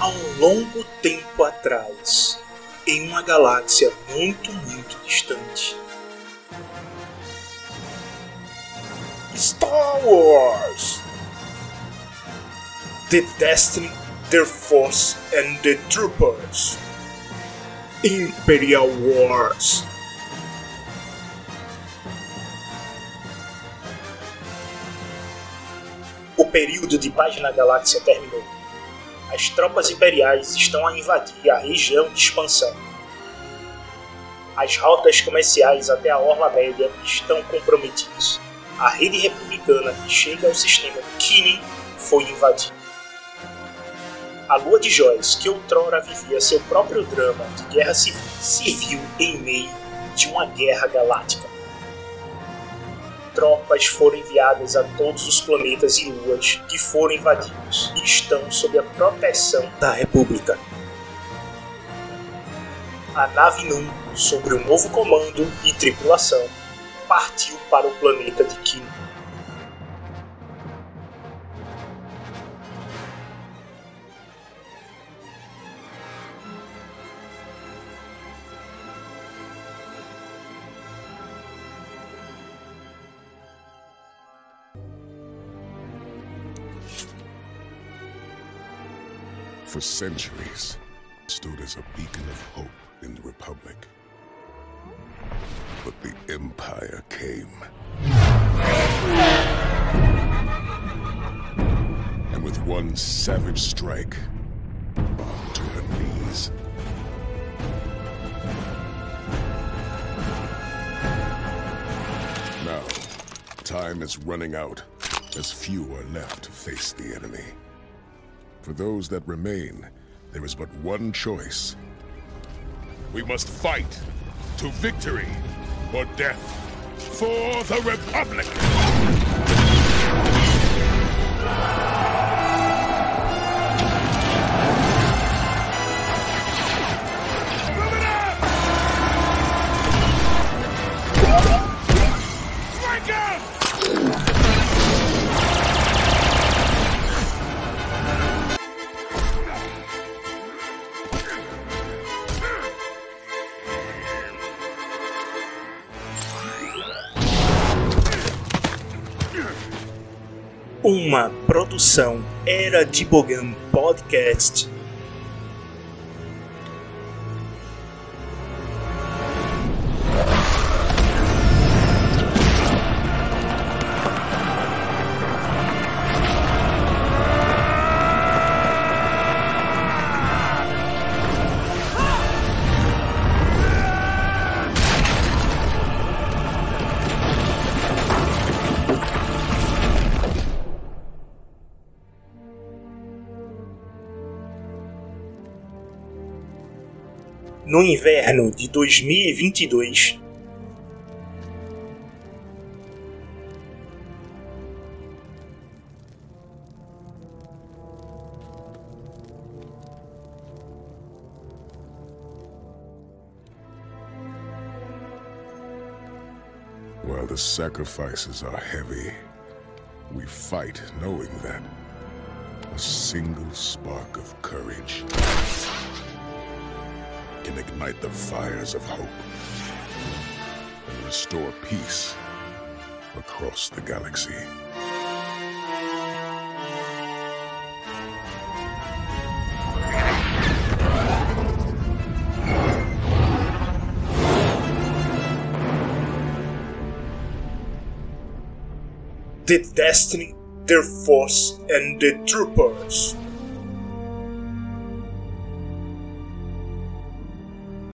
há um longo tempo atrás, em uma galáxia muito, muito distante. Star Wars! The Destiny, Their Force and the Troopers. Imperial Wars. O período de paz na galáxia terminou. As tropas imperiais estão a invadir a região de expansão. As rotas comerciais até a Orla Média estão comprometidas. A rede republicana que chega ao sistema Kinin foi invadida. A Lua de Joias, que outrora vivia seu próprio drama de guerra civil, se viu em meio de uma guerra galáctica tropas foram enviadas a todos os planetas e luas que foram invadidos e estão sob a proteção da República. A nave Num, sobre o novo comando e tripulação, partiu para o planeta de Kim. For centuries, stood as a beacon of hope in the Republic. But the Empire came. And with one savage strike, brought to her knees. Now, time is running out, as few are left to face the enemy. For those that remain, there is but one choice. We must fight to victory or death for the Republic! Uma produção Era de Bogan Podcast. No inverno de 2022. While the sacrifices are heavy, we fight knowing that a single spark of courage can ignite the fires of hope and restore peace across the galaxy. The Destiny, their force, and the troopers.